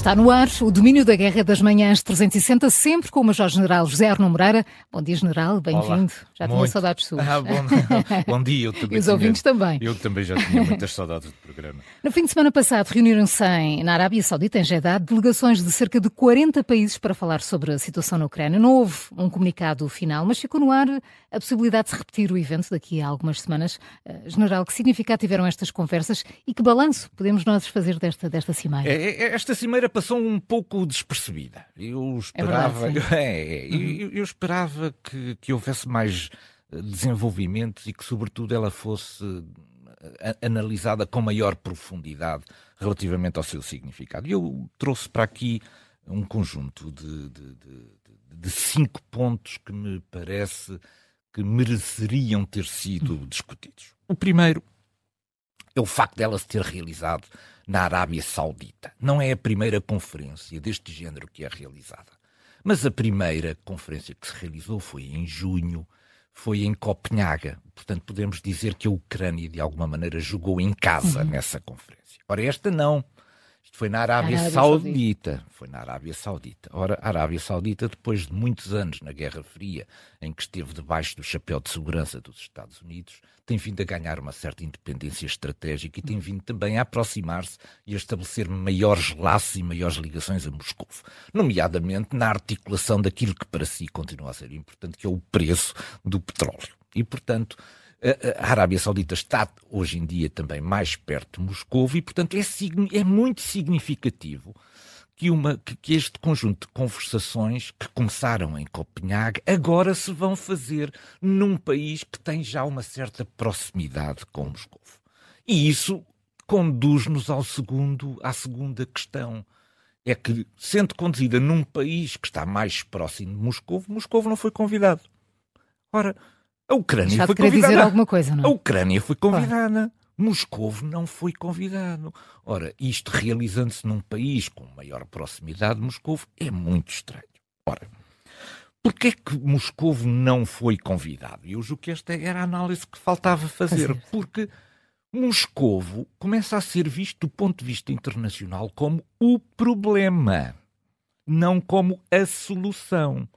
Está no ar o domínio da guerra das manhãs 360, sempre com o Major-General José Arno Moreira. Bom dia, General, bem-vindo. Já tinha saudades suas. Ah, bom, bom dia, eu também. e os tinha, ouvintes também. Eu também já tinha muitas saudades do programa. No fim de semana passado, reuniram-se na Arábia Saudita, em Jeddah, delegações de cerca de 40 países para falar sobre a situação na Ucrânia. Não houve um comunicado final, mas ficou no ar a possibilidade de se repetir o evento daqui a algumas semanas. Uh, General, que significado tiveram estas conversas e que balanço podemos nós fazer desta, desta cimeira? É, é, esta cimeira passou um pouco despercebida. Eu esperava, é verdade, é, uhum. eu, eu, esperava que, que houvesse mais eh, desenvolvimentos e que, sobretudo, ela fosse eh, analisada com maior profundidade relativamente ao seu significado. E eu trouxe para aqui um conjunto de, de, de, de, cinco pontos que me parece que mereceriam ter sido uhum. discutidos. O primeiro é o facto dela se ter realizado na Arábia Saudita. Não é a primeira conferência deste género que é realizada. Mas a primeira conferência que se realizou foi em junho, foi em Copenhaga. Portanto, podemos dizer que a Ucrânia, de alguma maneira, jogou em casa uhum. nessa conferência. Ora, esta não. Isto foi na Arábia, Arábia Saudita. Saudita. Foi na Arábia Saudita. Ora, a Arábia Saudita, depois de muitos anos na Guerra Fria, em que esteve debaixo do chapéu de segurança dos Estados Unidos, tem vindo a ganhar uma certa independência estratégica e tem vindo também a aproximar-se e a estabelecer maiores laços e maiores ligações a Moscou, nomeadamente na articulação daquilo que para si continua a ser importante, que é o preço do petróleo. E, portanto, a Arábia Saudita está hoje em dia também mais perto de Moscou e, portanto, é, é muito significativo que, uma, que, este conjunto de conversações que começaram em Copenhague agora se vão fazer num país que tem já uma certa proximidade com Moscou. E isso conduz-nos ao segundo, à segunda questão. É que, sendo conduzida num país que está mais próximo de Moscou, Moscou não foi convidado. Ora, a Ucrânia Já foi convidada. dizer alguma coisa, não? A Ucrânia foi convidada. Moscou não foi convidado. Ora, isto realizando-se num país com maior proximidade de Moscou é muito estranho. Ora, porquê é que Moscou não foi convidado? Eu julgo que esta era a análise que faltava fazer. Porque Moscou começa a ser visto do ponto de vista internacional como o problema, não como a solução.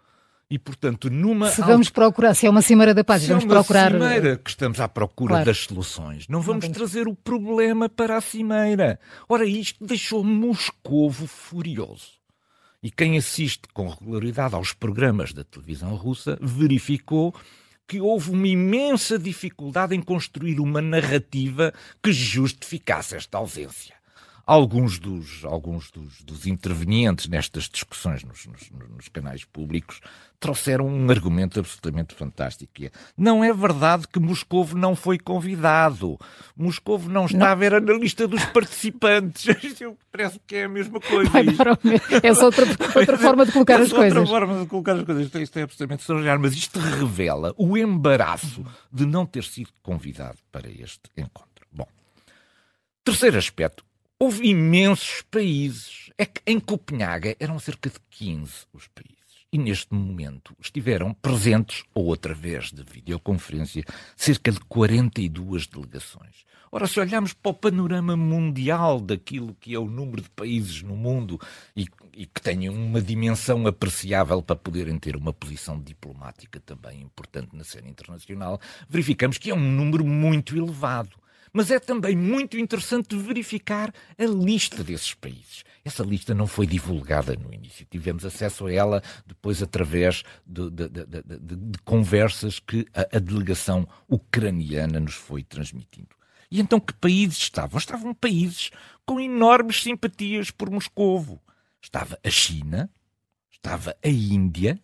E, portanto, numa. Se vamos procurar, se é uma Cimeira da Paz, se vamos é uma procurar. Cimeira que estamos à procura claro. das soluções. Não vamos não trazer o problema para a Cimeira. Ora, isto deixou Moscovo furioso. E quem assiste com regularidade aos programas da televisão russa verificou que houve uma imensa dificuldade em construir uma narrativa que justificasse esta ausência alguns dos, alguns dos, dos intervenientes nestas discussões nos, nos, nos, canais públicos trouxeram um argumento absolutamente fantástico. Que é, não é verdade que Moscou não foi convidado. Moscou não estava, era na lista dos participantes. Parece que é a mesma coisa. É só outra, outra forma de colocar é as coisas. outra forma de colocar as coisas. Isto, isto é absolutamente extraordinário, mas isto revela o embaraço de não ter sido convidado para este encontro. Bom, terceiro aspecto, Houve imensos países. É que em Copenhaga eram cerca de 15 os países. E neste momento estiveram presentes, ou através de videoconferência, cerca de 42 delegações. Ora, se olharmos para o panorama mundial daquilo que é o número de países no mundo e, e que tenham uma dimensão apreciável para poderem ter uma posição diplomática também importante na cena internacional, verificamos que é um número muito elevado. Mas é também muito interessante verificar a lista desses países. Essa lista não foi divulgada no início. Tivemos acesso a ela depois através de, de, de, de conversas que a, a delegação ucraniana nos foi transmitindo. E então que países estavam? Estavam países com enormes simpatias por Moscovo. Estava a China, estava a Índia,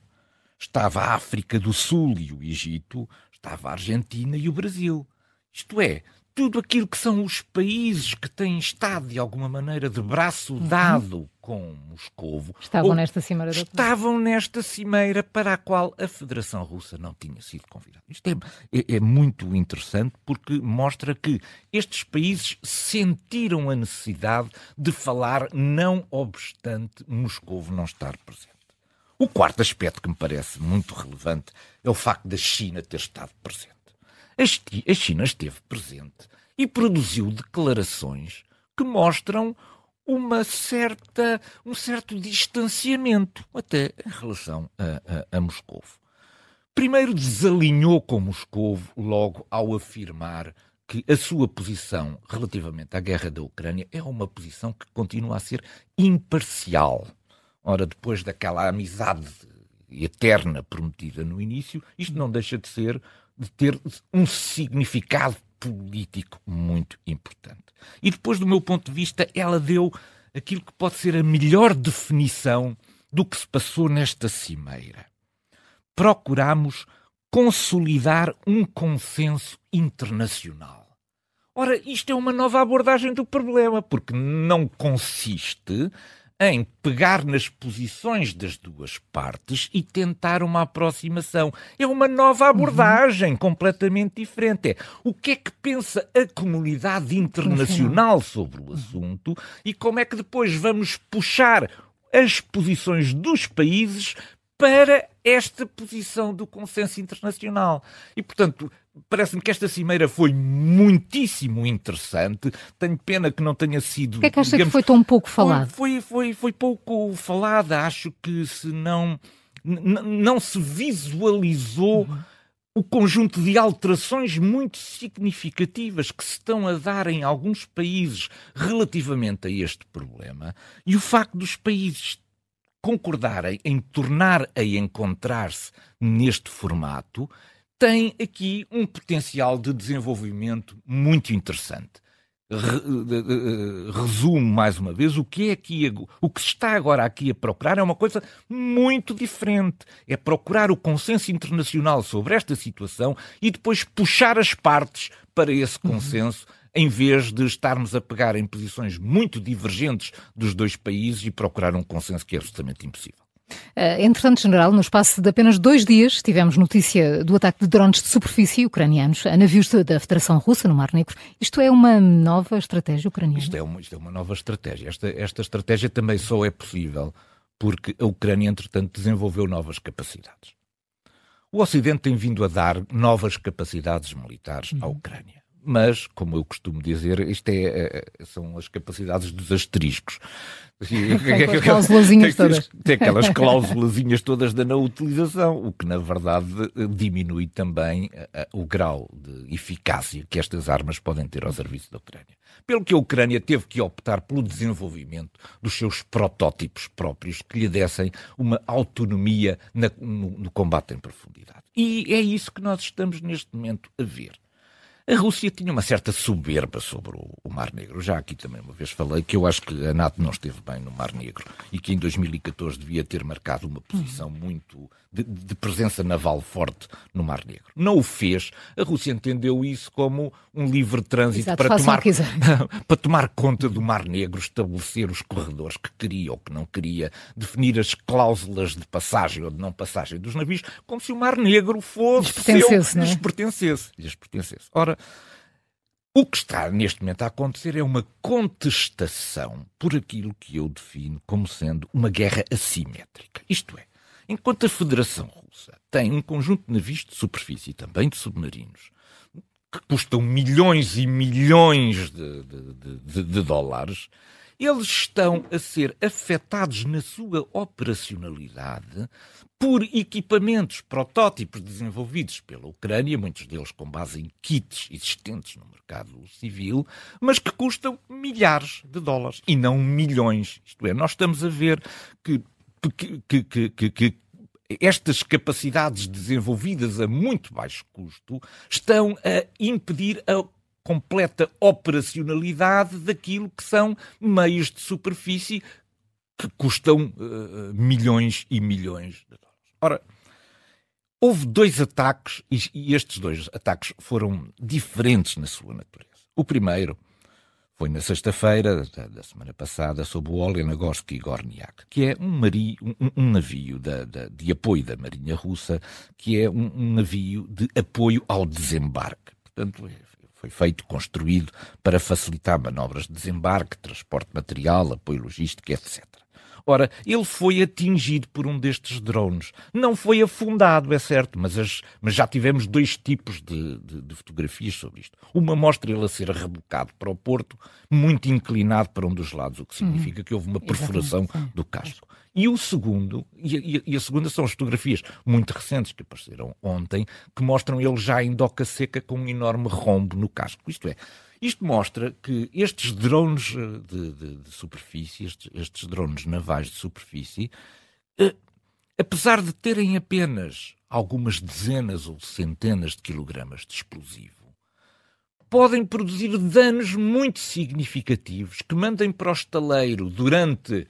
estava a África do Sul e o Egito, estava a Argentina e o Brasil. Isto é, tudo aquilo que são os países que têm estado, de alguma maneira, de braço uhum. dado com Moscovo. Estavam nesta cimeira. Estavam nesta cimeira para a qual a Federação Russa não tinha sido convidada. Isto é, é, é muito interessante porque mostra que estes países sentiram a necessidade de falar, não obstante Moscovo não estar presente. O quarto aspecto que me parece muito relevante é o facto da China ter estado presente a China esteve presente e produziu declarações que mostram uma certa, um certo distanciamento, até em relação a, a, a Moscou. Primeiro desalinhou com Moscou logo ao afirmar que a sua posição relativamente à guerra da Ucrânia é uma posição que continua a ser imparcial. Ora, depois daquela amizade eterna prometida no início, isto não deixa de ser de ter um significado político muito importante. E depois, do meu ponto de vista, ela deu aquilo que pode ser a melhor definição do que se passou nesta cimeira. Procuramos consolidar um consenso internacional. Ora, isto é uma nova abordagem do problema, porque não consiste em pegar nas posições das duas partes e tentar uma aproximação. É uma nova abordagem uhum. completamente diferente. É o que é que pensa a comunidade internacional sobre o assunto e como é que depois vamos puxar as posições dos países para esta posição do consenso internacional. E, portanto, parece-me que esta cimeira foi muitíssimo interessante. Tenho pena que não tenha sido. O que é que acha digamos, que foi tão pouco falado? Foi, foi, foi pouco falada. Acho que se não. Não se visualizou uhum. o conjunto de alterações muito significativas que se estão a dar em alguns países relativamente a este problema e o facto dos países concordarem em tornar a encontrar-se neste formato, tem aqui um potencial de desenvolvimento muito interessante. Resumo mais uma vez o que é aqui, o que se está agora aqui a procurar é uma coisa muito diferente. É procurar o consenso internacional sobre esta situação e depois puxar as partes para esse uhum. consenso. Uhum em vez de estarmos a pegar em posições muito divergentes dos dois países e procurar um consenso que é absolutamente impossível. Uh, entretanto, General, no espaço de apenas dois dias, tivemos notícia do ataque de drones de superfície ucranianos a navios da Federação Russa no Mar Negro. Isto é uma nova estratégia ucraniana? Isto é uma, isto é uma nova estratégia. Esta, esta estratégia também só é possível porque a Ucrânia, entretanto, desenvolveu novas capacidades. O Ocidente tem vindo a dar novas capacidades militares à uhum. Ucrânia mas, como eu costumo dizer, isto é, é, é são as capacidades dos asteriscos. Tem aquelas todas. Tem aquelas cláusulazinhas todas da não utilização, o que na verdade diminui também o grau de eficácia que estas armas podem ter ao serviço da Ucrânia. Pelo que a Ucrânia teve que optar pelo desenvolvimento dos seus protótipos próprios que lhe dessem uma autonomia na, no, no combate em profundidade. E é isso que nós estamos neste momento a ver. A Rússia tinha uma certa soberba sobre o, o, Mar Negro. Já aqui também uma vez falei que eu acho que a NATO não esteve bem no Mar Negro e que em 2014 devia ter marcado uma posição muito de, de, presença naval forte no Mar Negro. Não o fez. A Rússia entendeu isso como um livre trânsito Exato, para, tomar, para tomar conta do Mar Negro, estabelecer os corredores que queria ou que não queria, definir as cláusulas de passagem ou de não passagem dos navios, como se o Mar Negro fosse lhes pertencesse. Seu, lhes, pertencesse lhes pertencesse. Ora, o que está neste momento a acontecer é uma contestação por aquilo que eu defino como sendo uma guerra assimétrica. Isto é, Enquanto a Federação Russa tem um conjunto de navios de superfície, também de submarinos, que custam milhões e milhões de, de, de, de dólares, eles estão a ser afetados na sua operacionalidade por equipamentos, protótipos desenvolvidos pela Ucrânia, muitos deles com base em kits existentes no mercado civil, mas que custam milhares de dólares e não milhões. Isto é, nós estamos a ver que que, que, que, que estas capacidades desenvolvidas a muito baixo custo estão a impedir a completa operacionalidade daquilo que são meios de superfície que custam uh, milhões e milhões de dólares. Ora, houve dois ataques e, e estes dois ataques foram diferentes na sua natureza. O primeiro foi na sexta-feira da, da, semana passada sob o Olenogorsk Gorniak, que é um, mari, um, um navio da, da, de apoio da Marinha Russa, que é um, um navio de apoio ao desembarque. Portanto, foi feito, construído para facilitar manobras de desembarque, transporte de material, apoio logístico, etc. Ora, ele foi atingido por um destes drones. Não foi afundado, é certo, mas, as, mas já tivemos dois tipos de, de, de, fotografias sobre isto. Uma mostra ele a ser rebocado para o porto, muito inclinado para um dos lados, o que significa uhum. que houve uma perfuração do casco. E o segundo, e e a, segunda são as fotografias muito recentes que apareceram ontem, que mostram ele já em doca seca com um enorme rombo no casco. Isto é, isto mostra que estes drones eh, de, de, de superfície, estes, estes, drones navais de superfície, eh, apesar de terem apenas algumas dezenas ou centenas de quilogramas de explosivo, podem produzir danos muito significativos que mandem para o estaleiro durante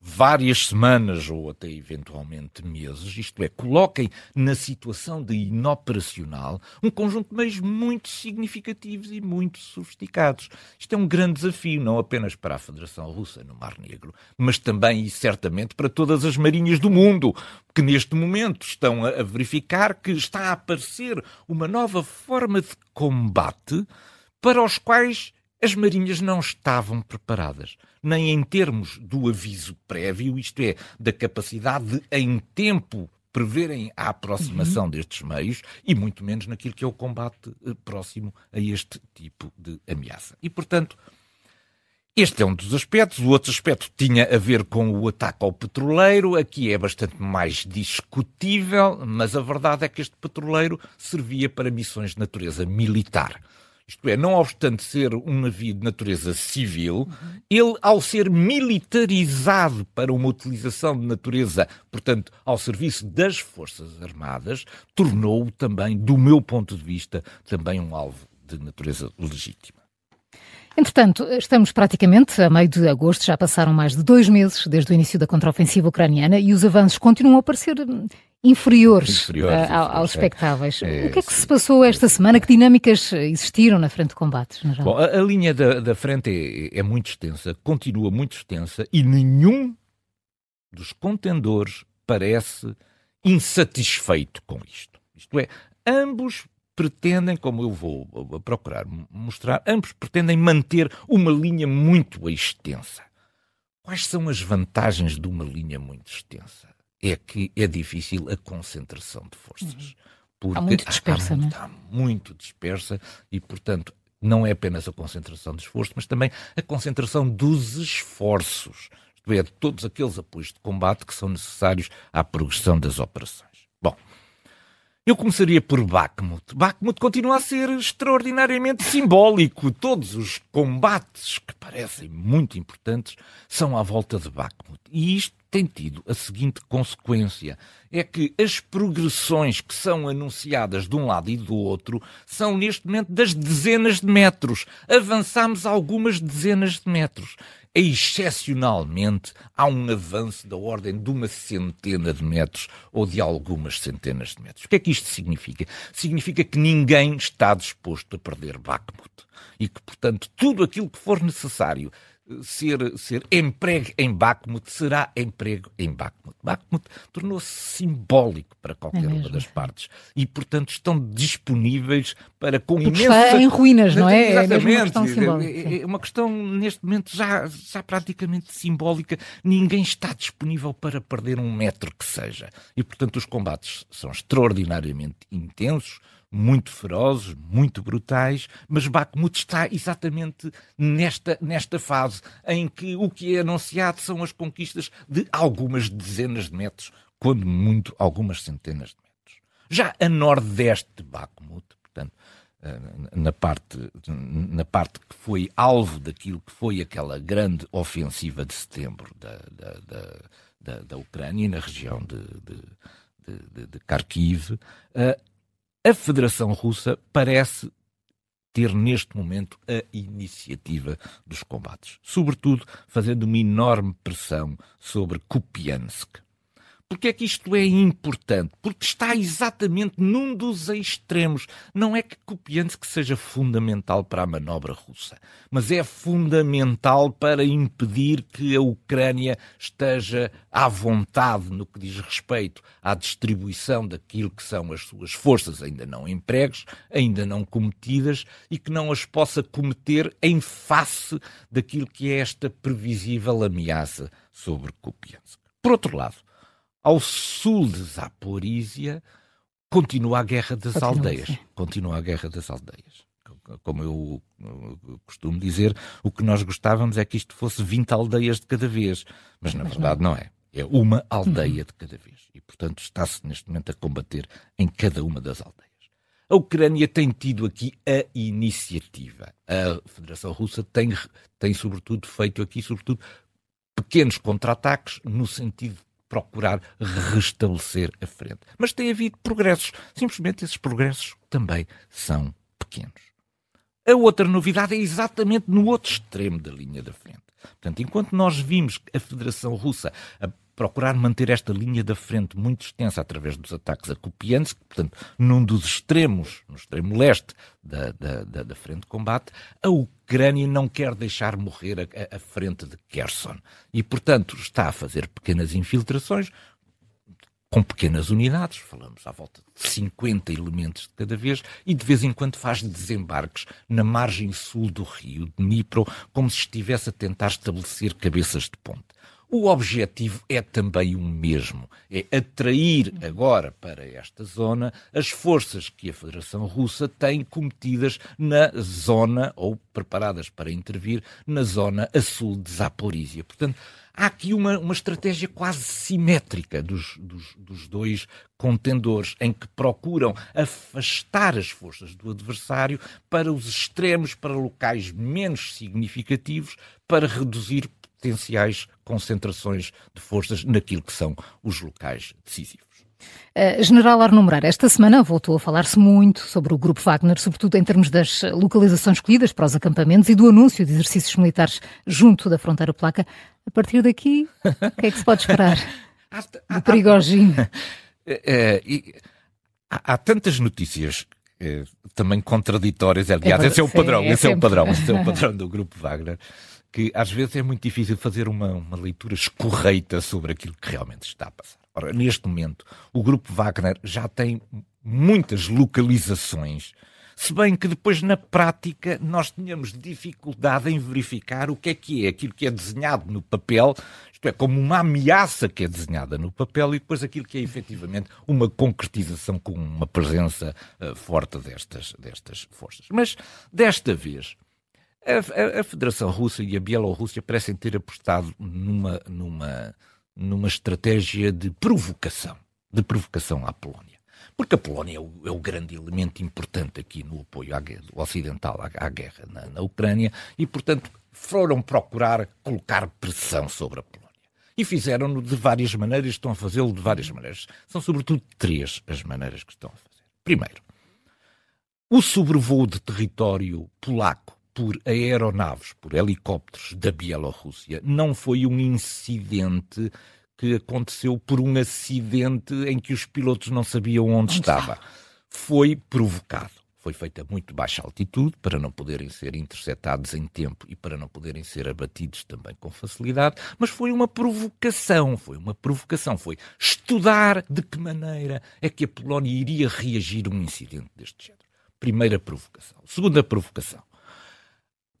várias semanas ou até eventualmente meses, isto é, coloquem na situação de inoperacional um conjunto de meios muito significativos e muito sofisticados. Isto é um grande desafio, não apenas para a Federação Russa no Mar Negro, mas também e certamente para todas as marinhas do mundo, que neste momento estão a verificar que está a aparecer uma nova forma de combate para os quais as marinhas não estavam preparadas, nem em termos do aviso prévio, isto é, da capacidade de, em tempo, preverem a aproximação uhum. destes meios e muito menos naquilo que é o combate eh, próximo a este tipo de ameaça. E, portanto, este é um dos aspectos. O outro aspecto tinha a ver com o ataque ao petroleiro. Aqui é bastante mais discutível, mas a verdade é que este petroleiro servia para missões de natureza militar. Isto é, não obstante ser um navio de natureza civil, ele, ao ser militarizado para uma utilização de natureza, portanto, ao serviço das Forças Armadas, tornou-o também, do meu ponto de vista, também um alvo de natureza legítima. Entretanto, estamos praticamente a meio de agosto, já passaram mais de dois meses desde o início da contraofensiva ucraniana e os avanços continuam a parecer inferiores, inferiores uh, aos expectáveis. É, o que é que se passou esta semana? Que dinâmicas existiram na frente de combates? Bom, a, a, linha da, da frente é, é, muito extensa, continua muito extensa e nenhum dos contendores parece insatisfeito com isto. Isto é, ambos pretendem, como eu vou procurar mostrar, ambos pretendem manter uma linha muito extensa. Quais são as vantagens de uma linha muito extensa? É que é difícil a concentração de forças. Uhum. Porque está muito dispersa, está, está muito dispersa e, portanto, não é apenas a concentração de esforço, mas também a concentração dos esforços, isto é, de todos aqueles apoios de combate que são necessários à progressão das operações. Bom, eu começaria por Bakhmut. Bakhmut continua a ser extraordinariamente simbólico. Todos os combates que parecem muito importantes são à volta de Bakhmut. E isto tem tido a seguinte consequência: é que as progressões que são anunciadas de um lado e do outro são neste momento das dezenas de metros. Avançamos algumas dezenas de metros. Excepcionalmente, há um avanço da ordem de uma centena de metros ou de algumas centenas de metros. O que é que isto significa? Significa que ninguém está disposto a perder Bakhmut e que, portanto, tudo aquilo que for necessário ser, ser emprego em Bakhmut será emprego em Bakhmut. Bakhmut tornou-se simbólico para qualquer é uma das partes e, portanto, estão disponíveis para com Porque imensa... está em ruínas, não é? Exatamente. É uma questão simbólica. É, é uma questão, neste momento, já, já praticamente simbólica. Ninguém está disponível para perder um metro que seja. E, portanto, os combates são extraordinariamente intensos, muito ferozes, muito brutais, mas Bakhmut está exatamente nesta, nesta fase em que o que é anunciado são as conquistas de algumas dezenas de metros, quando muito algumas centenas de metros. Já a nordeste de Bakhmut, portanto, eh, na parte, na parte que foi alvo daquilo que foi aquela grande ofensiva de setembro da, da, da, da, da Ucrânia, na região de, de, de, de Kharkiv, eh, a Federação Russa parece ter neste momento a iniciativa dos combates, sobretudo fazendo uma enorme pressão sobre Kupiansk. Porque é que isto é importante? Porque está exatamente num dos extremos. Não é que Kupiansk seja fundamental para a manobra russa, mas é fundamental para impedir que a Ucrânia esteja à vontade no que diz respeito à distribuição daquilo que são as suas forças ainda não empregues, ainda não cometidas e que não as possa cometer em face daquilo que é esta previsível ameaça sobre Kupiansk. Por outro lado, ao sul de Zaporizhia, continua a guerra das continua, aldeias. Sim. Continua a guerra das aldeias. Como eu costumo dizer, o que nós gostávamos é que isto fosse 20 aldeias de cada vez. Mas na Mas verdade não. não é. É uma aldeia de cada vez. E, portanto, está-se neste momento a combater em cada uma das aldeias. A Ucrânia tem tido aqui a iniciativa. A Federação Russa tem, tem sobretudo, feito aqui, sobretudo, pequenos contra-ataques no sentido de procurar restabelecer a frente. Mas tem havido progressos. Simplesmente esses progressos também são pequenos. A outra novidade é exatamente no outro extremo da linha da frente. Portanto, enquanto nós vimos a Federação Russa procurar manter esta linha da frente muito extensa através dos ataques a Kupiansk, portanto, num dos extremos, no extremo leste da, da, da, da frente de combate, a Ucrânia não quer deixar morrer a, a frente de Kherson. E, portanto, está a fazer pequenas infiltrações, com pequenas unidades, falamos à volta de 50 elementos de cada vez, e de vez em quando faz desembarques na margem sul do rio Dnipro, como se estivesse a tentar estabelecer cabeças de ponte. O objetivo é também o mesmo: é atrair agora para esta zona as forças que a Federação Russa tem cometidas na zona, ou preparadas para intervir, na zona a sul de Zaporizhia. Portanto, há aqui uma, uma estratégia quase simétrica dos, dos, dos, dois contendores, em que procuram afastar as forças do adversário para os extremos, para locais menos significativos, para reduzir potenciais concentrações de forças naquilo que são os locais decisivos. Uh, General Arno esta semana voltou a falar-se muito sobre o Grupo Wagner, sobretudo em termos das localizações escolhidas para os acampamentos e do anúncio de exercícios militares junto da fronteira polaca. A partir daqui, o que é que se pode esperar do Prigogine? É, há, há, tantas notícias é, também contraditórias, aliás, é, esse é o padrão, esse é, o padrão, esse é o padrão do Grupo Wagner que às vezes é muito difícil fazer uma, uma leitura escorreita sobre aquilo que realmente está a passar. Ora, neste momento, o grupo Wagner já tem muitas localizações, se bem que depois, na prática, nós tínhamos dificuldade em verificar o que é que é aquilo que é desenhado no papel, isto é, como uma ameaça que é desenhada no papel, e depois aquilo que é efetivamente uma concretização com uma presença uh, forte destas, destas forças. Mas, desta vez, a, a, a, Federação Russa e a Bielorrússia parecem ter apostado numa, numa, numa estratégia de provocação, de provocação à Polónia. Porque a Polónia é o, é o grande elemento importante aqui no apoio à ocidental à, à guerra na, na Ucrânia e, portanto, foram procurar colocar pressão sobre a Polónia. E fizeram-no de várias maneiras, estão a fazê-lo de várias maneiras. São sobretudo três as maneiras que estão a fazer. Primeiro, o sobrevoo de território polaco por aeronaves, por helicópteros da Bielorrússia, não foi um incidente que aconteceu por um acidente em que os pilotos não sabiam onde, onde estava. estava. Foi provocado. Foi feita a muito baixa altitude para não poderem ser interceptados em tempo e para não poderem ser abatidos também com facilidade, mas foi uma provocação, foi uma provocação, foi estudar de que maneira é que a Polónia iria reagir a um incidente deste género. Primeira provocação. Segunda provocação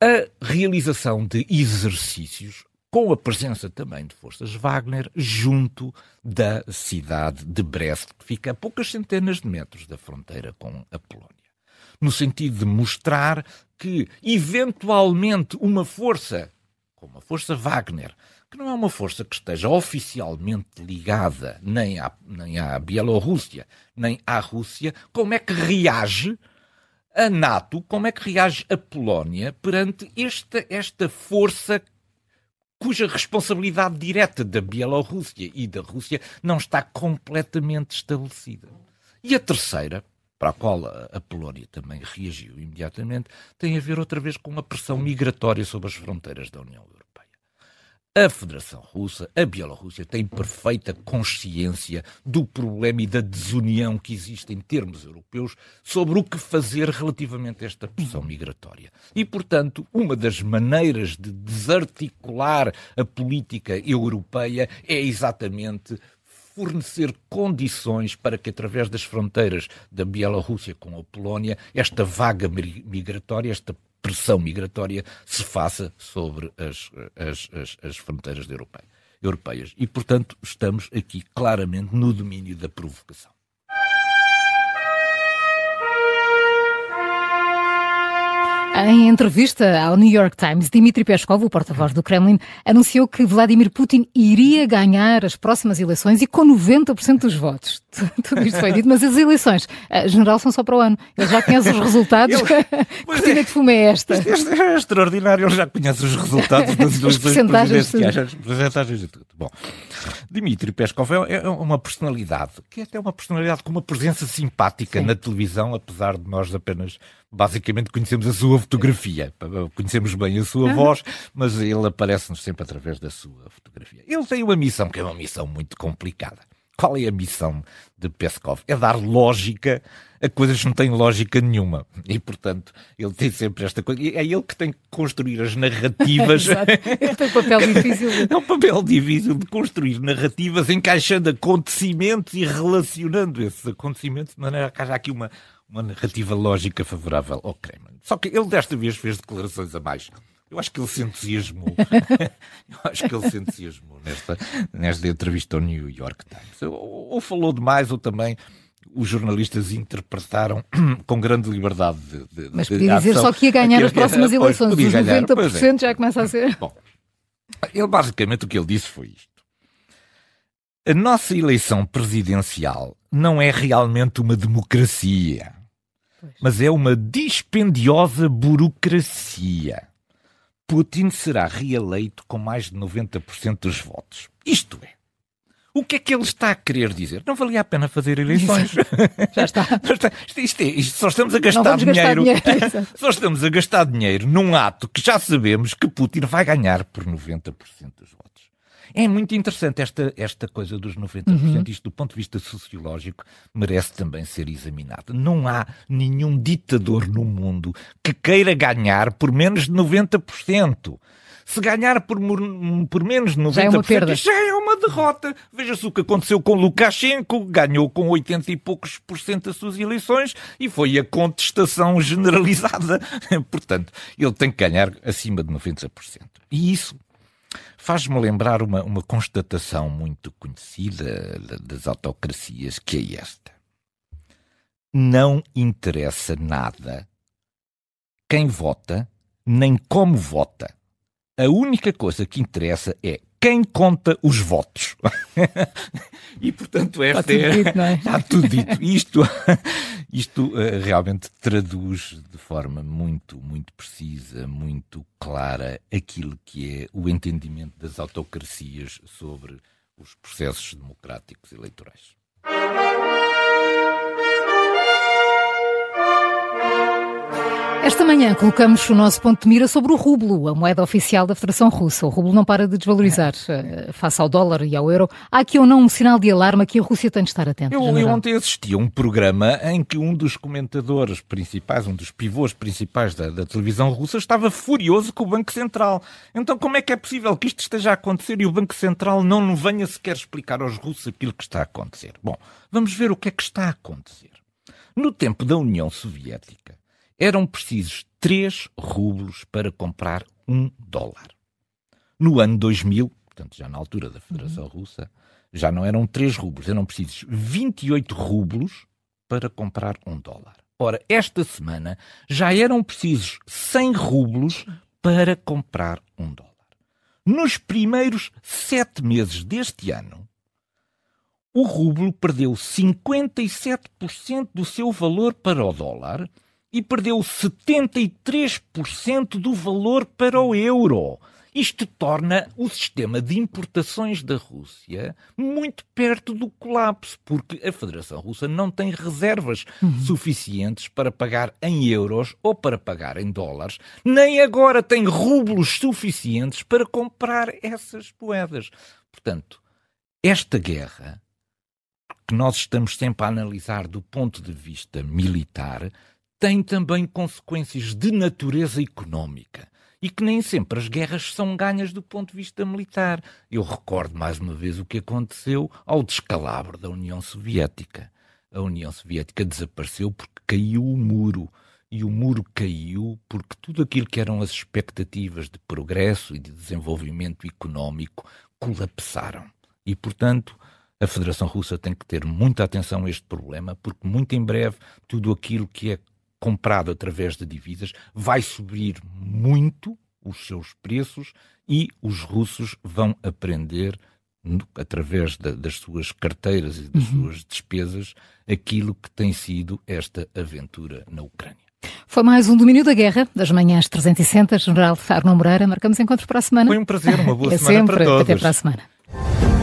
a realização de exercícios com a presença também de forças Wagner junto da cidade de Brest, que fica a poucas centenas de metros da fronteira com a Polónia. No sentido de mostrar que, eventualmente, uma força, como a força Wagner, que não é uma força que esteja oficialmente ligada nem à, nem à Bielorrússia, nem à Rússia, como é que reage a NATO, como é que reage a Polónia perante esta, esta força cuja responsabilidade direta da Bielorrússia e da Rússia não está completamente estabelecida. E a terceira, para a qual a Polónia também reagiu imediatamente, tem a ver outra vez com a pressão migratória sobre as fronteiras da União Europeia. A Federação Russa, a Bielorrússia, tem perfeita consciência do problema e da desunião que existe em termos europeus sobre o que fazer relativamente a esta pressão migratória. E, portanto, uma das maneiras de desarticular a política europeia é exatamente fornecer condições para que, através das fronteiras da Bielorrússia com a Polónia, esta vaga migratória, esta pressão migratória se faça sobre as, as, as, as fronteiras europeias. E, portanto, estamos aqui claramente no domínio da provocação. Em entrevista ao New York Times, Dmitry Peskov, o porta-voz do Kremlin, anunciou que Vladimir Putin iria ganhar as próximas eleições e com 90% dos votos. Tudo isto foi dito, mas as eleições, a general, são só para o ano. Ele já conhece os resultados. Ele... Cortina é, de fumo é esta. Isto é extraordinário, ele já conhece os resultados das eleições presidenciais, percentagens e tudo. Bom, Dmitry Peskov é, é uma personalidade, que é até uma personalidade com uma presença simpática Sim. na televisão, apesar de nós apenas basicamente conhecemos a sua fotografia. Conhecemos bem a sua voz, mas ele aparece-nos sempre através da sua fotografia. Ele tem uma missão que é uma missão muito complicada. Qual é a missão de Peskov? É dar lógica a coisas que não têm lógica nenhuma. E, portanto, ele tem sempre esta coisa. É ele que tem que construir as narrativas. Exato. Ele tem um papel difícil. É um papel difícil de construir narrativas, encaixando acontecimentos e relacionando esses acontecimentos de maneira que haja aqui uma, uma narrativa lógica favorável ao Kremlin. Só que ele desta vez fez declarações a mais. Eu acho que ele se entusiasmou. Eu acho que ele se entusiasmou nesta, nesta entrevista ao New York Times. Ou, ou falou demais, ou também os jornalistas interpretaram com grande liberdade de, de Mas podia dizer só que ia ganhar as próximas eleições. Os 90% é. já começa a ser. Bom, ele basicamente o que ele disse foi isto. A nossa eleição presidencial não é realmente uma democracia mas é uma dispendiosa burocracia. Putin será reeleito com mais de 90% dos votos. Isto é. O que é que ele está a querer dizer? Não valia a pena fazer eleições. Já está. isto, isto, é, isto, só estamos a gastar dinheiro. Gastar dinheiro só estamos a gastar dinheiro num ato que já sabemos que Putin vai ganhar por 90% dos votos. É muito interessante esta, esta coisa dos 90%. Uhum. Isto, do ponto de vista sociológico, merece também ser examinado. Não há nenhum ditador no mundo que queira ganhar por menos de 90%. Se ganhar por, por menos de 90%, já é uma, perda. Já é uma derrota. Veja-se o que aconteceu com Lukashenko, ganhou com 80 e poucos por cento das suas eleições e foi a contestação generalizada. Portanto, ele tem que ganhar acima de 90%. E isso faz-me lembrar uma, uma constatação muito conhecida das autocracias, que é esta. Não interessa nada quem vota, nem como vota. A única coisa que interessa é quem conta os votos. e, portanto, esta Está tudo dito, não é? Está tudo dito. Isto, isto uh, realmente traduz de forma muito, muito precisa, muito clara, aquilo que é o entendimento das autocracias sobre os processos democráticos eleitorais. Esta manhã colocamos o nosso ponto de mira sobre o rublo, a moeda oficial da Federação Russa. O rublo não para de desvalorizar uh, face ao dólar e ao euro. Há aqui ou não um sinal de alarme que a Rússia tem de estar atenta? Eu, eu ontem assisti a um programa em que um dos comentadores principais, um dos pivôs principais da, da, televisão russa, estava furioso com o Banco Central. Então como é que é possível que isto esteja a acontecer e o Banco Central não venha sequer explicar aos russos aquilo que está a acontecer? Bom, vamos ver o que é que está a acontecer. No tempo da União Soviética, eram precisos 3 rublos para comprar um dólar. No ano 2000, portanto já na altura da Federação uhum. Russa, já não eram 3 rublos, eram precisos 28 rublos para comprar um dólar. Ora, esta semana já eram precisos 100 rublos para comprar um dólar. Nos primeiros sete meses deste ano, o rublo perdeu 57% do seu valor para o dólar e perdeu 73% do valor para o euro. Isto torna o sistema de importações da Rússia muito perto do colapso, porque a Federação Russa não tem reservas uhum. suficientes para pagar em euros ou para pagar em dólares, nem agora tem rublos suficientes para comprar essas moedas. Portanto, esta guerra, que nós estamos sempre a analisar do ponto de vista militar, tem também consequências de natureza económica e que nem sempre as guerras são ganhas do ponto de vista militar. Eu recordo mais uma vez o que aconteceu ao descalabro da União Soviética. A União Soviética desapareceu porque caiu o muro e o muro caiu porque tudo aquilo que eram as expectativas de progresso e de desenvolvimento económico colapsaram. E, portanto, a Federação Russa tem que ter muita atenção a este problema, porque muito em breve tudo aquilo que é comprado através de divisas vai subir muito os seus preços e os russos vão aprender através da, das suas carteiras e das uhum. suas despesas aquilo que tem sido esta aventura na Ucrânia. Foi mais um domínio da guerra, das manhãs 360, General Arno Moreira. Marcamos encontros para a semana. Foi um prazer, uma boa é semana sempre. para todos. Até para a semana.